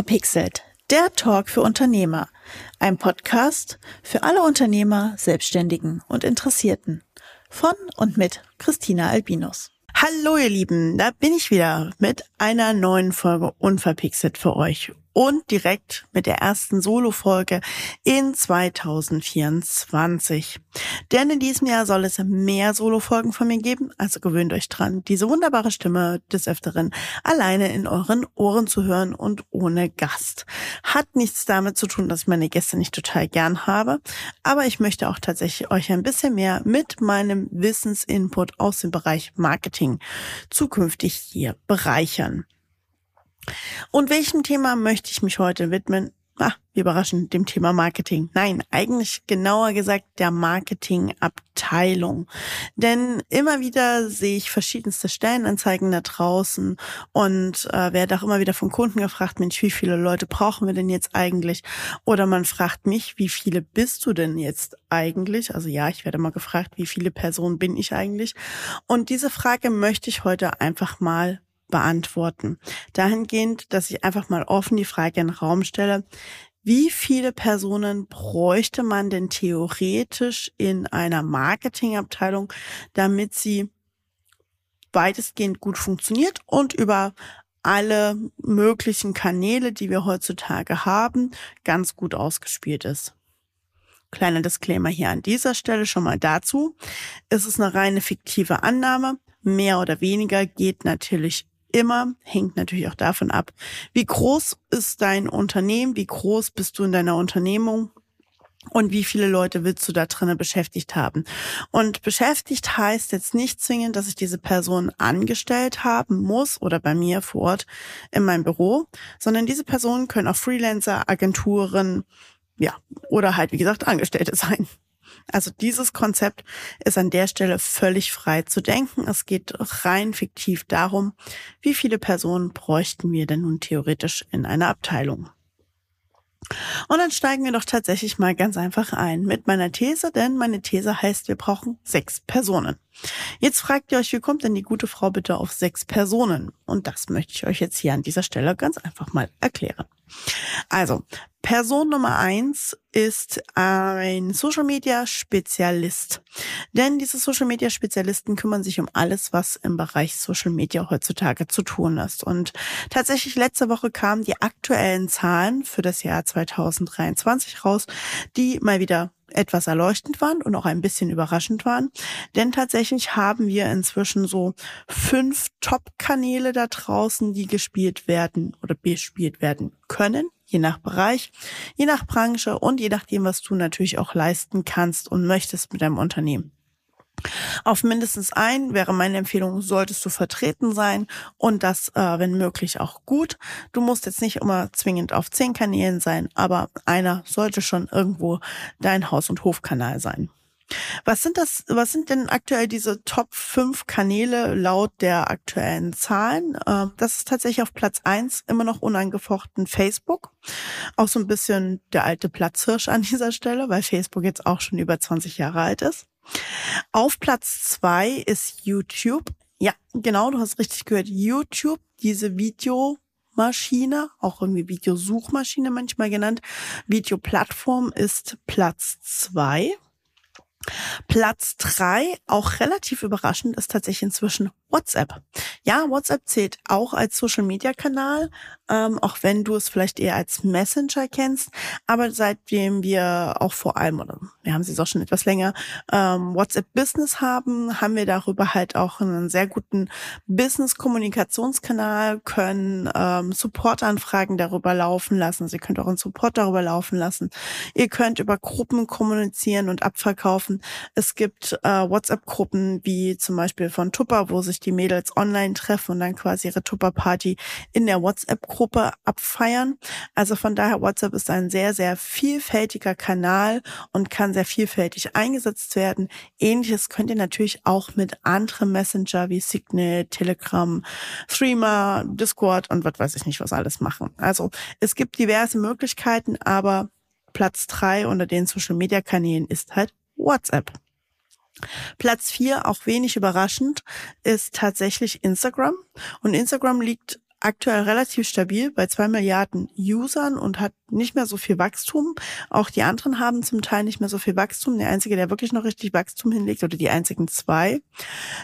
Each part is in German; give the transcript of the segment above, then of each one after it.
Unverpixelt, der Talk für Unternehmer. Ein Podcast für alle Unternehmer, Selbstständigen und Interessierten. Von und mit Christina Albinus. Hallo ihr Lieben, da bin ich wieder mit einer neuen Folge Unverpixelt für euch und direkt mit der ersten Solo-Folge in 2024. Denn in diesem Jahr soll es mehr Solo-Folgen von mir geben, also gewöhnt euch dran, diese wunderbare Stimme des Öfteren alleine in euren Ohren zu hören und ohne Gast. Hat nichts damit zu tun, dass ich meine Gäste nicht total gern habe, aber ich möchte auch tatsächlich euch ein bisschen mehr mit meinem Wissensinput aus dem Bereich Marketing zukünftig hier bereichern. Und welchem Thema möchte ich mich heute widmen? Ah, überraschend, dem Thema Marketing. Nein, eigentlich genauer gesagt der Marketingabteilung. Denn immer wieder sehe ich verschiedenste Stellenanzeigen da draußen und äh, werde auch immer wieder von Kunden gefragt, Mensch, wie viele Leute brauchen wir denn jetzt eigentlich? Oder man fragt mich, wie viele bist du denn jetzt eigentlich? Also ja, ich werde mal gefragt, wie viele Personen bin ich eigentlich? Und diese Frage möchte ich heute einfach mal beantworten. Dahingehend, dass ich einfach mal offen die Frage in den Raum stelle, wie viele Personen bräuchte man denn theoretisch in einer Marketingabteilung, damit sie weitestgehend gut funktioniert und über alle möglichen Kanäle, die wir heutzutage haben, ganz gut ausgespielt ist. Kleiner Disclaimer hier an dieser Stelle schon mal dazu. Es ist eine reine fiktive Annahme. Mehr oder weniger geht natürlich immer, hängt natürlich auch davon ab, wie groß ist dein Unternehmen, wie groß bist du in deiner Unternehmung und wie viele Leute willst du da drinnen beschäftigt haben. Und beschäftigt heißt jetzt nicht zwingend, dass ich diese Person angestellt haben muss oder bei mir vor Ort in meinem Büro, sondern diese Personen können auch Freelancer, Agenturen, ja, oder halt, wie gesagt, Angestellte sein. Also dieses Konzept ist an der Stelle völlig frei zu denken. Es geht rein fiktiv darum, wie viele Personen bräuchten wir denn nun theoretisch in einer Abteilung. Und dann steigen wir doch tatsächlich mal ganz einfach ein mit meiner These, denn meine These heißt, wir brauchen sechs Personen. Jetzt fragt ihr euch, wie kommt denn die gute Frau bitte auf sechs Personen? Und das möchte ich euch jetzt hier an dieser Stelle ganz einfach mal erklären. Also, Person Nummer eins ist ein Social Media Spezialist. Denn diese Social Media Spezialisten kümmern sich um alles, was im Bereich Social Media heutzutage zu tun ist. Und tatsächlich letzte Woche kamen die aktuellen Zahlen für das Jahr 2023 raus, die mal wieder etwas erleuchtend waren und auch ein bisschen überraschend waren. Denn tatsächlich haben wir inzwischen so fünf Top-Kanäle da draußen, die gespielt werden oder bespielt werden können, je nach Bereich, je nach Branche und je nachdem, was du natürlich auch leisten kannst und möchtest mit deinem Unternehmen. Auf mindestens ein wäre meine Empfehlung, solltest du vertreten sein und das, äh, wenn möglich, auch gut. Du musst jetzt nicht immer zwingend auf zehn Kanälen sein, aber einer sollte schon irgendwo dein Haus- und Hofkanal sein. Was sind das, was sind denn aktuell diese Top 5 Kanäle laut der aktuellen Zahlen? Ähm, das ist tatsächlich auf Platz eins immer noch unangefochten Facebook. Auch so ein bisschen der alte Platzhirsch an dieser Stelle, weil Facebook jetzt auch schon über 20 Jahre alt ist. Auf Platz zwei ist YouTube. Ja, genau, du hast richtig gehört. YouTube, diese Videomaschine, auch irgendwie Videosuchmaschine manchmal genannt. Videoplattform ist Platz zwei. Platz drei, auch relativ überraschend, ist tatsächlich inzwischen WhatsApp. Ja, WhatsApp zählt auch als Social-Media-Kanal, ähm, auch wenn du es vielleicht eher als Messenger kennst. Aber seitdem wir auch vor allem, oder wir haben sie auch schon etwas länger, ähm, WhatsApp Business haben, haben wir darüber halt auch einen sehr guten Business-Kommunikationskanal, können ähm, Support-Anfragen darüber laufen lassen. Sie könnt auch einen Support darüber laufen lassen. Ihr könnt über Gruppen kommunizieren und abverkaufen. Es gibt äh, WhatsApp-Gruppen wie zum Beispiel von Tupper, wo sich die Mädels online treffen und dann quasi ihre Tupper-Party in der WhatsApp-Gruppe abfeiern. Also von daher, WhatsApp ist ein sehr, sehr vielfältiger Kanal und kann sehr vielfältig eingesetzt werden. Ähnliches könnt ihr natürlich auch mit anderen Messenger wie Signal, Telegram, Threema, Discord und was weiß ich nicht, was alles machen. Also es gibt diverse Möglichkeiten, aber Platz drei unter den Social Media Kanälen ist halt WhatsApp. Platz vier, auch wenig überraschend, ist tatsächlich Instagram. Und Instagram liegt aktuell relativ stabil bei zwei Milliarden Usern und hat nicht mehr so viel Wachstum. Auch die anderen haben zum Teil nicht mehr so viel Wachstum. Der einzige, der wirklich noch richtig Wachstum hinlegt, oder die einzigen zwei,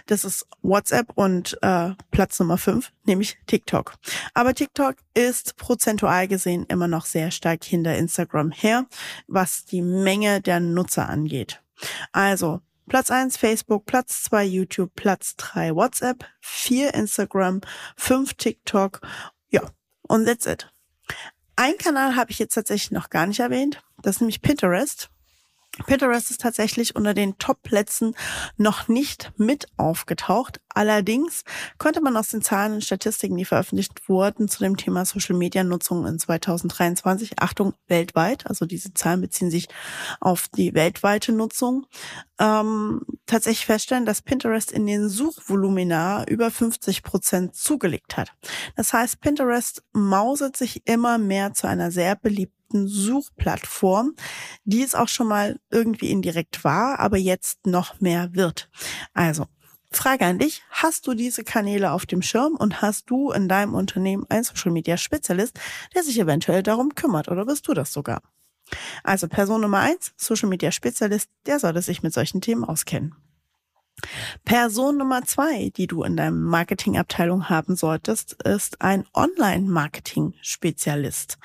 das ist WhatsApp und äh, Platz Nummer fünf, nämlich TikTok. Aber TikTok ist prozentual gesehen immer noch sehr stark hinter Instagram her, was die Menge der Nutzer angeht. Also Platz eins Facebook, Platz zwei YouTube, Platz drei WhatsApp, vier Instagram, fünf TikTok. Ja, und that's it. Ein Kanal habe ich jetzt tatsächlich noch gar nicht erwähnt. Das ist nämlich Pinterest. Pinterest ist tatsächlich unter den Top-Plätzen noch nicht mit aufgetaucht. Allerdings konnte man aus den Zahlen und Statistiken, die veröffentlicht wurden, zu dem Thema Social-Media-Nutzung in 2023, Achtung, weltweit, also diese Zahlen beziehen sich auf die weltweite Nutzung, ähm, tatsächlich feststellen, dass Pinterest in den Suchvolumina über 50 Prozent zugelegt hat. Das heißt, Pinterest mauset sich immer mehr zu einer sehr beliebten beliebten Suchplattform, die es auch schon mal irgendwie indirekt war, aber jetzt noch mehr wird. Also, Frage an dich, hast du diese Kanäle auf dem Schirm und hast du in deinem Unternehmen einen Social Media Spezialist, der sich eventuell darum kümmert oder bist du das sogar? Also Person Nummer eins, Social Media Spezialist, der sollte sich mit solchen Themen auskennen. Person Nummer zwei, die du in deinem Marketingabteilung haben solltest, ist ein Online-Marketing-Spezialist.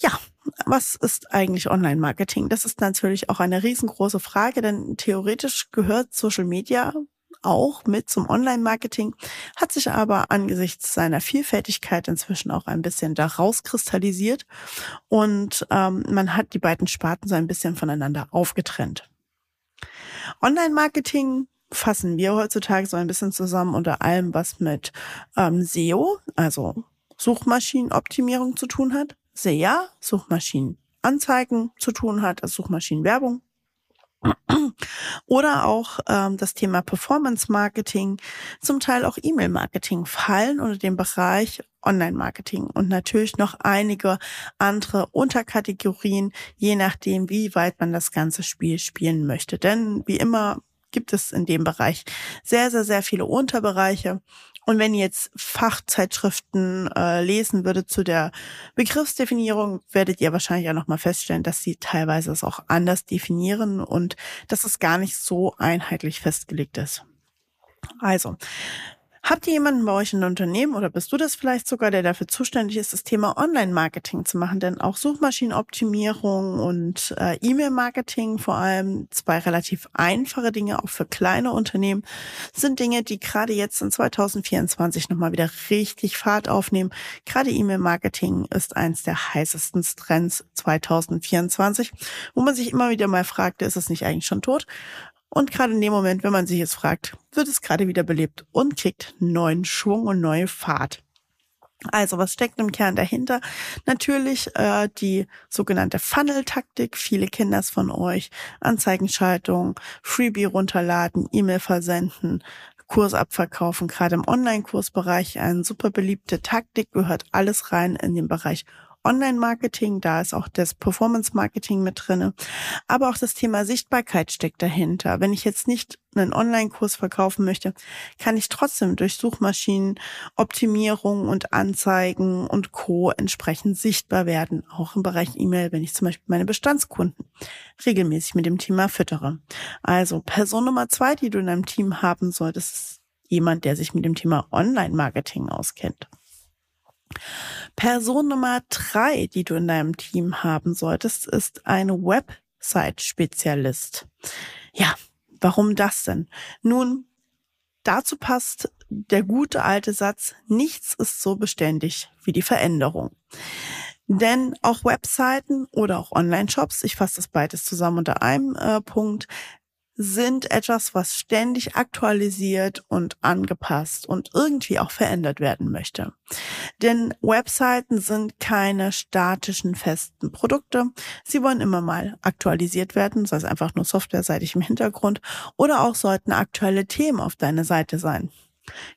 Ja, was ist eigentlich Online-Marketing? Das ist natürlich auch eine riesengroße Frage, denn theoretisch gehört Social Media auch mit zum Online-Marketing, hat sich aber angesichts seiner Vielfältigkeit inzwischen auch ein bisschen daraus kristallisiert und ähm, man hat die beiden Sparten so ein bisschen voneinander aufgetrennt. Online-Marketing fassen wir heutzutage so ein bisschen zusammen unter allem, was mit ähm, SEO, also Suchmaschinenoptimierung zu tun hat, sehr Suchmaschinenanzeigen zu tun hat, also Suchmaschinenwerbung. Oder auch ähm, das Thema Performance Marketing, zum Teil auch E-Mail Marketing fallen unter den Bereich Online Marketing und natürlich noch einige andere Unterkategorien, je nachdem, wie weit man das ganze Spiel spielen möchte. Denn wie immer gibt es in dem Bereich sehr, sehr, sehr viele Unterbereiche. Und wenn ihr jetzt Fachzeitschriften äh, lesen würdet zu der Begriffsdefinierung, werdet ihr wahrscheinlich auch nochmal feststellen, dass sie teilweise es auch anders definieren und dass es gar nicht so einheitlich festgelegt ist. Also, Habt ihr jemanden bei euch in Unternehmen oder bist du das vielleicht sogar, der dafür zuständig ist, das Thema Online-Marketing zu machen? Denn auch Suchmaschinenoptimierung und äh, E-Mail-Marketing, vor allem zwei relativ einfache Dinge, auch für kleine Unternehmen, sind Dinge, die gerade jetzt in 2024 nochmal wieder richtig Fahrt aufnehmen. Gerade E-Mail-Marketing ist eins der heißesten Trends 2024, wo man sich immer wieder mal fragt, ist es nicht eigentlich schon tot? Und gerade in dem Moment, wenn man sich es fragt, wird es gerade wieder belebt und kriegt neuen Schwung und neue Fahrt. Also, was steckt im Kern dahinter? Natürlich äh, die sogenannte Funnel-Taktik. Viele kennen das von euch. Anzeigenschaltung, Freebie runterladen, E-Mail versenden, Kurs abverkaufen. Gerade im Online-Kursbereich eine super beliebte Taktik, gehört alles rein in den Bereich Online-Marketing, da ist auch das Performance-Marketing mit drinne, aber auch das Thema Sichtbarkeit steckt dahinter. Wenn ich jetzt nicht einen Online-Kurs verkaufen möchte, kann ich trotzdem durch Suchmaschinen, Optimierung und Anzeigen und Co. entsprechend sichtbar werden, auch im Bereich E-Mail, wenn ich zum Beispiel meine Bestandskunden regelmäßig mit dem Thema füttere. Also Person Nummer zwei, die du in deinem Team haben solltest, ist jemand, der sich mit dem Thema Online-Marketing auskennt. Person Nummer drei, die du in deinem Team haben solltest, ist ein Website-Spezialist. Ja, warum das denn? Nun, dazu passt der gute alte Satz, nichts ist so beständig wie die Veränderung. Denn auch Webseiten oder auch Online-Shops, ich fasse das beides zusammen unter einem äh, Punkt, sind etwas, was ständig aktualisiert und angepasst und irgendwie auch verändert werden möchte. Denn Webseiten sind keine statischen, festen Produkte. Sie wollen immer mal aktualisiert werden, sei es einfach nur softwareseitig im Hintergrund, oder auch sollten aktuelle Themen auf deiner Seite sein.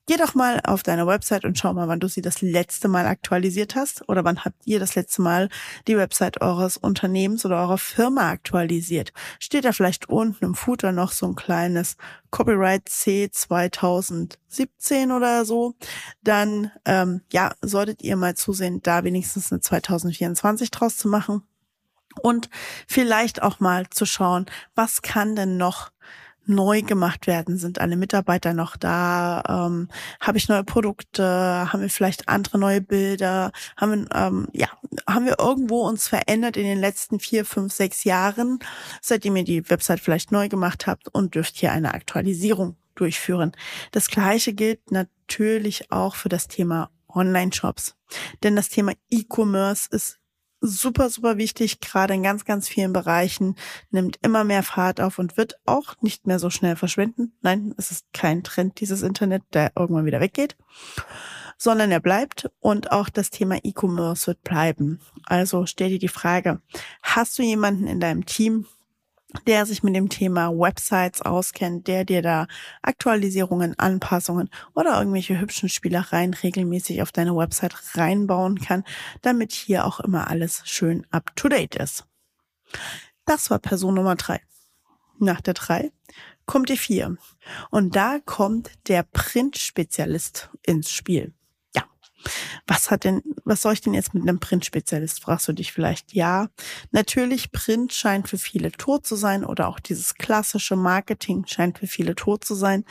Geh doch mal auf deine Website und schau mal, wann du sie das letzte Mal aktualisiert hast oder wann habt ihr das letzte Mal die Website eures Unternehmens oder eurer Firma aktualisiert. Steht da vielleicht unten im Footer noch so ein kleines Copyright C 2017 oder so, dann ähm, ja, solltet ihr mal zusehen, da wenigstens eine 2024 draus zu machen. Und vielleicht auch mal zu schauen, was kann denn noch neu gemacht werden? Sind alle Mitarbeiter noch da? Ähm, Habe ich neue Produkte? Haben wir vielleicht andere neue Bilder? Haben wir, ähm, ja, haben wir irgendwo uns verändert in den letzten vier, fünf, sechs Jahren, seitdem ihr die Website vielleicht neu gemacht habt und dürft hier eine Aktualisierung durchführen. Das gleiche gilt natürlich auch für das Thema Online-Shops. Denn das Thema E-Commerce ist super, super wichtig, gerade in ganz, ganz vielen Bereichen, nimmt immer mehr Fahrt auf und wird auch nicht mehr so schnell verschwinden. Nein, es ist kein Trend, dieses Internet, der irgendwann wieder weggeht, sondern er bleibt und auch das Thema E-Commerce wird bleiben. Also stell dir die Frage, hast du jemanden in deinem Team, der sich mit dem Thema Websites auskennt, der dir da Aktualisierungen, Anpassungen oder irgendwelche hübschen Spielereien regelmäßig auf deine Website reinbauen kann, damit hier auch immer alles schön up to date ist. Das war Person Nummer drei. Nach der drei kommt die vier. Und da kommt der Print-Spezialist ins Spiel was hat denn, was soll ich denn jetzt mit einem Print-Spezialist, fragst du dich vielleicht. Ja, natürlich, Print scheint für viele tot zu sein oder auch dieses klassische Marketing scheint für viele tot zu sein.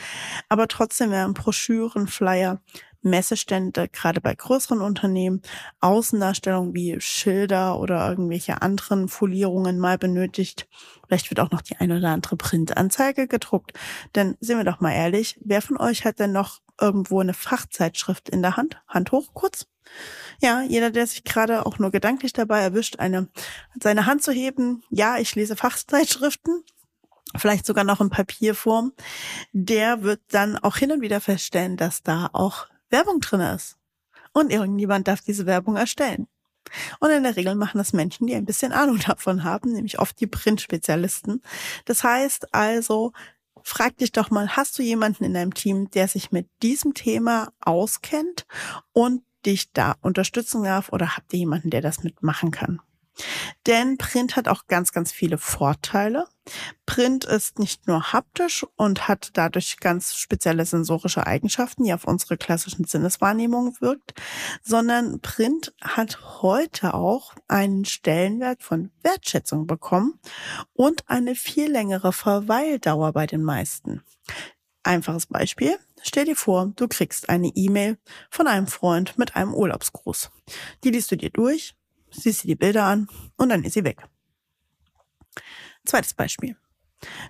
Aber trotzdem werden Broschüren, Flyer, Messestände, gerade bei größeren Unternehmen, Außendarstellungen wie Schilder oder irgendwelche anderen Folierungen mal benötigt. Vielleicht wird auch noch die eine oder andere Printanzeige gedruckt. Denn sehen wir doch mal ehrlich, wer von euch hat denn noch irgendwo eine Fachzeitschrift in der Hand? Hand hoch kurz. Ja, jeder, der sich gerade auch nur gedanklich dabei erwischt, eine, seine Hand zu heben. Ja, ich lese Fachzeitschriften. Vielleicht sogar noch in Papierform. Der wird dann auch hin und wieder feststellen, dass da auch Werbung drin ist. Und irgendjemand darf diese Werbung erstellen. Und in der Regel machen das Menschen, die ein bisschen Ahnung davon haben, nämlich oft die Print-Spezialisten. Das heißt also, frag dich doch mal, hast du jemanden in deinem Team, der sich mit diesem Thema auskennt und dich da unterstützen darf oder habt ihr jemanden, der das mitmachen kann? Denn Print hat auch ganz, ganz viele Vorteile. Print ist nicht nur haptisch und hat dadurch ganz spezielle sensorische Eigenschaften, die auf unsere klassischen Sinneswahrnehmungen wirkt, sondern Print hat heute auch einen Stellenwert von Wertschätzung bekommen und eine viel längere Verweildauer bei den meisten. Einfaches Beispiel. Stell dir vor, du kriegst eine E-Mail von einem Freund mit einem Urlaubsgruß. Die liest du dir durch, siehst dir die Bilder an und dann ist sie weg. Zweites Beispiel.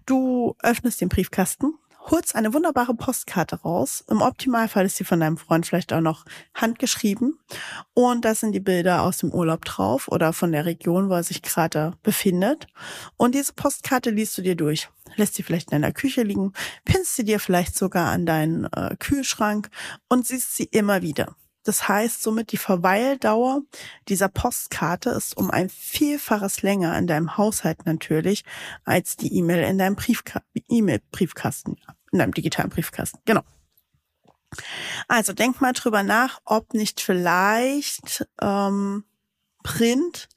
Du öffnest den Briefkasten, holst eine wunderbare Postkarte raus. Im Optimalfall ist sie von deinem Freund vielleicht auch noch handgeschrieben. Und da sind die Bilder aus dem Urlaub drauf oder von der Region, wo er sich gerade befindet. Und diese Postkarte liest du dir durch. Lässt sie vielleicht in deiner Küche liegen, pinnst sie dir vielleicht sogar an deinen äh, Kühlschrank und siehst sie immer wieder. Das heißt somit, die Verweildauer dieser Postkarte ist um ein Vielfaches länger in deinem Haushalt natürlich als die E-Mail in deinem E-Mail-Briefkasten, in deinem digitalen Briefkasten. Genau. Also denk mal drüber nach, ob nicht vielleicht ähm, Print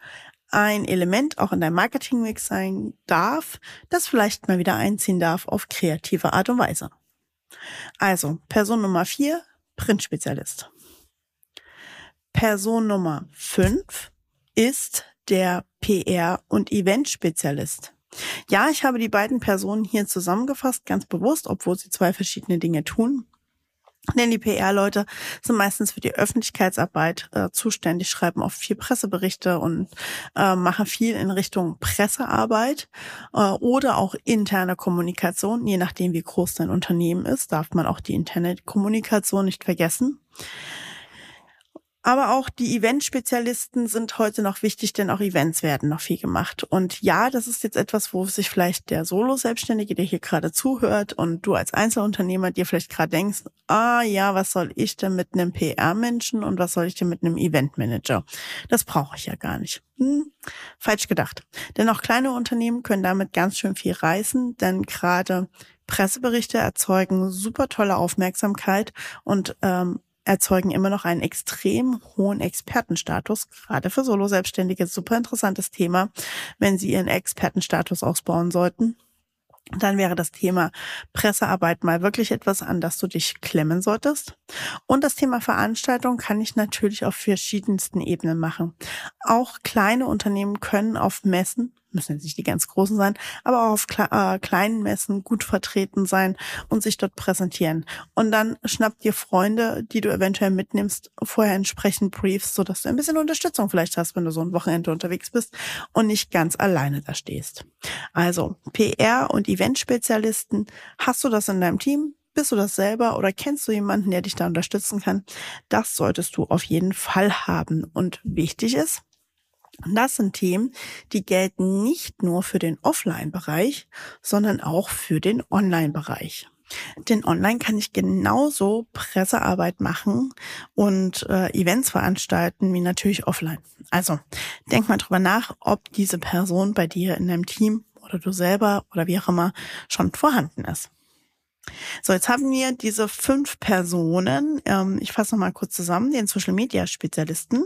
ein Element auch in deinem Marketingmix sein darf, das vielleicht mal wieder einziehen darf auf kreative Art und Weise. Also Person Nummer vier, Printspezialist. Person Nummer fünf ist der PR- und Event-Spezialist. Ja, ich habe die beiden Personen hier zusammengefasst, ganz bewusst, obwohl sie zwei verschiedene Dinge tun. Denn die PR-Leute sind meistens für die Öffentlichkeitsarbeit äh, zuständig, schreiben oft viel Presseberichte und äh, machen viel in Richtung Pressearbeit äh, oder auch interne Kommunikation. Je nachdem, wie groß dein Unternehmen ist, darf man auch die interne Kommunikation nicht vergessen. Aber auch die Event-Spezialisten sind heute noch wichtig, denn auch Events werden noch viel gemacht. Und ja, das ist jetzt etwas, wo sich vielleicht der Solo-Selbstständige, der hier gerade zuhört und du als Einzelunternehmer dir vielleicht gerade denkst, ah ja, was soll ich denn mit einem PR-Menschen und was soll ich denn mit einem Event-Manager? Das brauche ich ja gar nicht. Hm, falsch gedacht. Denn auch kleine Unternehmen können damit ganz schön viel reißen, denn gerade Presseberichte erzeugen super tolle Aufmerksamkeit und ähm, erzeugen immer noch einen extrem hohen Expertenstatus, gerade für Solo-Selbstständige. Super interessantes Thema, wenn sie ihren Expertenstatus ausbauen sollten dann wäre das Thema Pressearbeit mal wirklich etwas, an das du dich klemmen solltest. Und das Thema Veranstaltung kann ich natürlich auf verschiedensten Ebenen machen. Auch kleine Unternehmen können auf Messen müssen jetzt nicht die ganz großen sein, aber auch auf äh, kleinen Messen gut vertreten sein und sich dort präsentieren. Und dann schnapp dir Freunde, die du eventuell mitnimmst, vorher entsprechend briefst, sodass du ein bisschen Unterstützung vielleicht hast, wenn du so ein Wochenende unterwegs bist und nicht ganz alleine da stehst. Also PR und Eventspezialisten, hast du das in deinem Team? Bist du das selber oder kennst du jemanden, der dich da unterstützen kann? Das solltest du auf jeden Fall haben. Und wichtig ist, das sind Themen, die gelten nicht nur für den Offline-Bereich, sondern auch für den Online-Bereich. Denn online kann ich genauso Pressearbeit machen und äh, Events veranstalten wie natürlich offline. Also denk mal drüber nach, ob diese Person bei dir in deinem Team oder du selber oder wie auch immer schon vorhanden ist. So, jetzt haben wir diese fünf Personen. Ähm, ich fasse noch mal kurz zusammen. Den Social Media Spezialisten,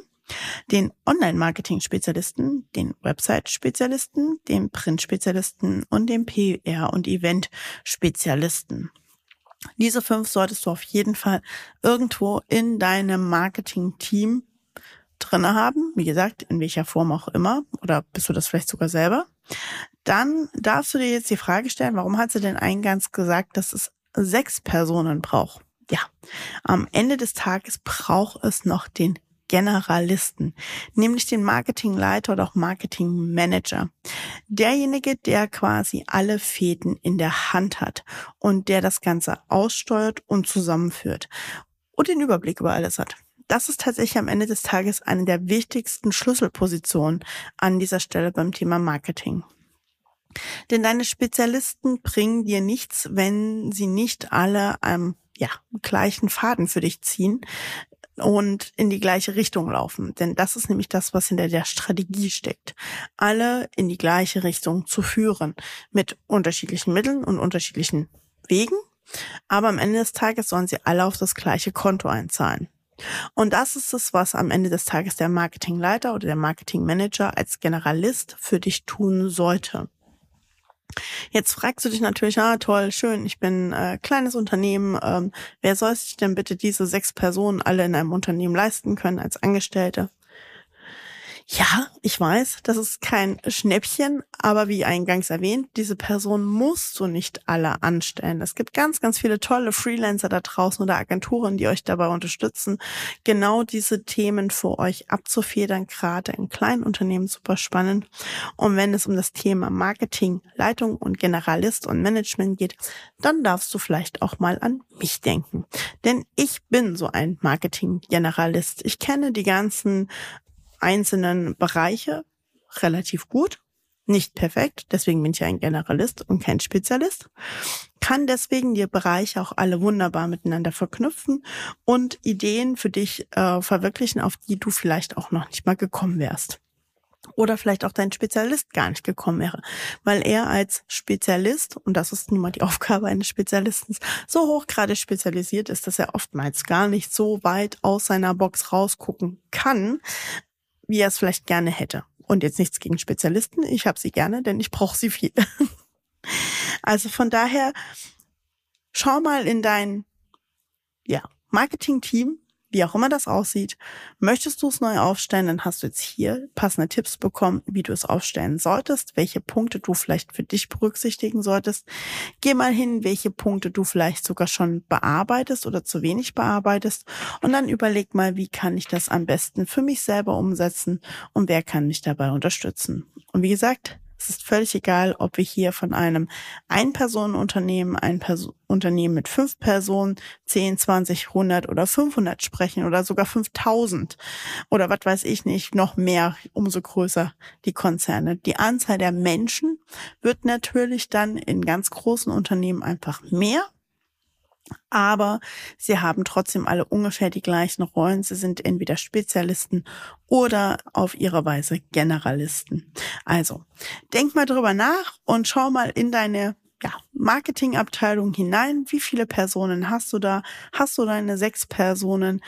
den Online-Marketing-Spezialisten, den Website-Spezialisten, den Print-Spezialisten und den PR- und Event-Spezialisten. Diese fünf solltest du auf jeden Fall irgendwo in deinem Marketing-Team drinne haben. Wie gesagt, in welcher Form auch immer. Oder bist du das vielleicht sogar selber? Dann darfst du dir jetzt die Frage stellen, warum hat sie denn eingangs gesagt, dass es sechs Personen braucht? Ja, am Ende des Tages braucht es noch den Generalisten, nämlich den Marketingleiter oder auch Marketingmanager. Derjenige, der quasi alle Fäden in der Hand hat und der das Ganze aussteuert und zusammenführt und den Überblick über alles hat. Das ist tatsächlich am Ende des Tages eine der wichtigsten Schlüsselpositionen an dieser Stelle beim Thema Marketing. Denn deine Spezialisten bringen dir nichts, wenn sie nicht alle am ja, gleichen Faden für dich ziehen, und in die gleiche Richtung laufen. Denn das ist nämlich das, was hinter der Strategie steckt. Alle in die gleiche Richtung zu führen. Mit unterschiedlichen Mitteln und unterschiedlichen Wegen. Aber am Ende des Tages sollen sie alle auf das gleiche Konto einzahlen. Und das ist es, was am Ende des Tages der Marketingleiter oder der Marketingmanager als Generalist für dich tun sollte. Jetzt fragst du dich natürlich, ah toll, schön, ich bin äh, kleines Unternehmen. Ähm, wer soll sich denn bitte diese sechs Personen alle in einem Unternehmen leisten können als Angestellte? Ja, ich weiß, das ist kein Schnäppchen, aber wie eingangs erwähnt, diese Person musst du nicht alle anstellen. Es gibt ganz, ganz viele tolle Freelancer da draußen oder Agenturen, die euch dabei unterstützen, genau diese Themen für euch abzufedern, gerade in kleinen Unternehmen super spannend. Und wenn es um das Thema Marketing, Leitung und Generalist und Management geht, dann darfst du vielleicht auch mal an mich denken. Denn ich bin so ein Marketing-Generalist. Ich kenne die ganzen einzelnen Bereiche relativ gut. Nicht perfekt, deswegen bin ich ein Generalist und kein Spezialist. Kann deswegen die Bereiche auch alle wunderbar miteinander verknüpfen und Ideen für dich äh, verwirklichen, auf die du vielleicht auch noch nicht mal gekommen wärst oder vielleicht auch dein Spezialist gar nicht gekommen wäre, weil er als Spezialist, und das ist nun mal die Aufgabe eines Spezialisten, so hochgradig spezialisiert ist, dass er oftmals gar nicht so weit aus seiner Box rausgucken kann, wie er es vielleicht gerne hätte. Und jetzt nichts gegen Spezialisten. Ich habe sie gerne, denn ich brauche sie viel. also von daher, schau mal in dein ja, Marketing-Team, wie auch immer das aussieht. Möchtest du es neu aufstellen, dann hast du jetzt hier passende Tipps bekommen, wie du es aufstellen solltest, welche Punkte du vielleicht für dich berücksichtigen solltest. Geh mal hin, welche Punkte du vielleicht sogar schon bearbeitest oder zu wenig bearbeitest und dann überleg mal, wie kann ich das am besten für mich selber umsetzen und wer kann mich dabei unterstützen. Und wie gesagt, es ist völlig egal, ob wir hier von einem Ein-Personen-Unternehmen, ein Unternehmen mit fünf Personen, 10, 20, 100 oder 500 sprechen oder sogar 5000 oder was weiß ich nicht, noch mehr, umso größer die Konzerne. Die Anzahl der Menschen wird natürlich dann in ganz großen Unternehmen einfach mehr aber sie haben trotzdem alle ungefähr die gleichen Rollen. Sie sind entweder Spezialisten oder auf ihre Weise Generalisten. Also, denk mal drüber nach und schau mal in deine ja, Marketingabteilung hinein. Wie viele Personen hast du da? Hast du deine sechs Personen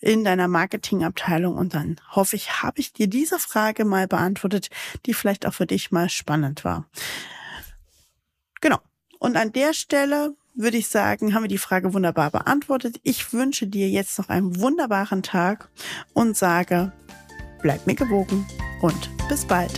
in deiner Marketingabteilung? Und dann hoffe ich, habe ich dir diese Frage mal beantwortet, die vielleicht auch für dich mal spannend war. Genau. Und an der Stelle würde ich sagen, haben wir die Frage wunderbar beantwortet. Ich wünsche dir jetzt noch einen wunderbaren Tag und sage, bleib mir gewogen und bis bald.